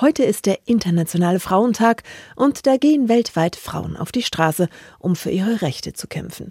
Heute ist der Internationale Frauentag und da gehen weltweit Frauen auf die Straße, um für ihre Rechte zu kämpfen.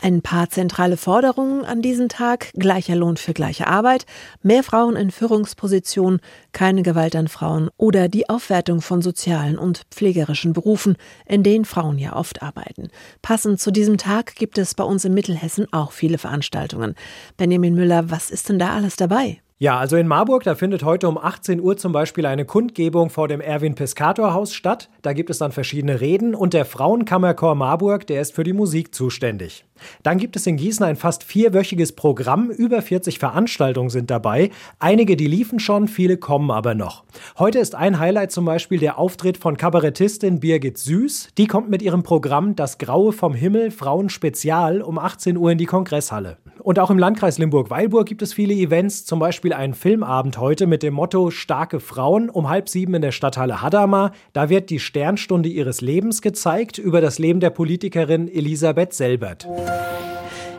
Ein paar zentrale Forderungen an diesem Tag, gleicher Lohn für gleiche Arbeit, mehr Frauen in Führungspositionen, keine Gewalt an Frauen oder die Aufwertung von sozialen und pflegerischen Berufen, in denen Frauen ja oft arbeiten. Passend zu diesem Tag gibt es bei uns in Mittelhessen auch viele Veranstaltungen. Benjamin Müller, was ist denn da alles dabei? Ja, also in Marburg, da findet heute um 18 Uhr zum Beispiel eine Kundgebung vor dem Erwin Piscator Haus statt. Da gibt es dann verschiedene Reden und der Frauenkammerchor Marburg, der ist für die Musik zuständig. Dann gibt es in Gießen ein fast vierwöchiges Programm, über 40 Veranstaltungen sind dabei. Einige, die liefen schon, viele kommen aber noch. Heute ist ein Highlight zum Beispiel der Auftritt von Kabarettistin Birgit Süß. Die kommt mit ihrem Programm Das Graue vom Himmel Frauen Spezial um 18 Uhr in die Kongresshalle. Und auch im Landkreis Limburg-Weilburg gibt es viele Events, zum Beispiel einen Filmabend heute mit dem Motto Starke Frauen um halb sieben in der Stadthalle Hadamar. Da wird die Sternstunde ihres Lebens gezeigt über das Leben der Politikerin Elisabeth Selbert.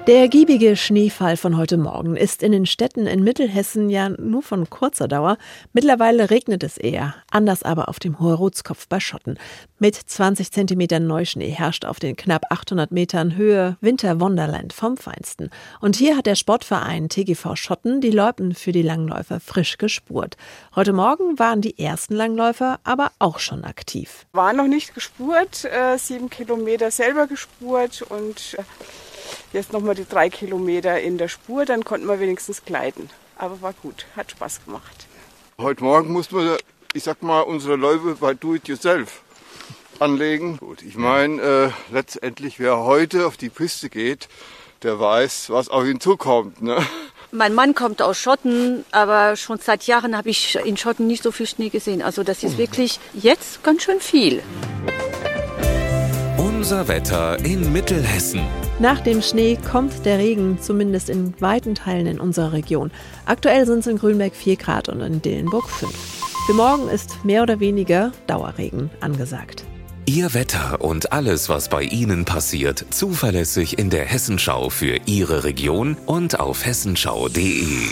Der ergiebige Schneefall von heute Morgen ist in den Städten in Mittelhessen ja nur von kurzer Dauer. Mittlerweile regnet es eher, anders aber auf dem Hohe-Rotskopf bei Schotten. Mit 20 Zentimetern Neuschnee herrscht auf den knapp 800 Metern Höhe Winter Wonderland vom Feinsten. Und hier hat der Sportverein TGV Schotten die Loipen für die Langläufer frisch gespurt. Heute Morgen waren die ersten Langläufer aber auch schon aktiv. War noch nicht gespurt, äh, sieben Kilometer selber gespurt und äh Jetzt nochmal die drei Kilometer in der Spur, dann konnten wir wenigstens gleiten. Aber war gut, hat Spaß gemacht. Heute Morgen mussten wir, ich sag mal, unsere Läufe bei Do It Yourself anlegen. Gut, ich meine, äh, letztendlich, wer heute auf die Piste geht, der weiß, was auf ihn zukommt. Ne? Mein Mann kommt aus Schotten, aber schon seit Jahren habe ich in Schotten nicht so viel Schnee gesehen. Also das ist wirklich jetzt ganz schön viel. Unser Wetter in Mittelhessen. Nach dem Schnee kommt der Regen, zumindest in weiten Teilen in unserer Region. Aktuell sind es in Grünberg 4 Grad und in Dillenburg 5. Für morgen ist mehr oder weniger Dauerregen angesagt. Ihr Wetter und alles, was bei Ihnen passiert, zuverlässig in der Hessenschau für Ihre Region und auf hessenschau.de.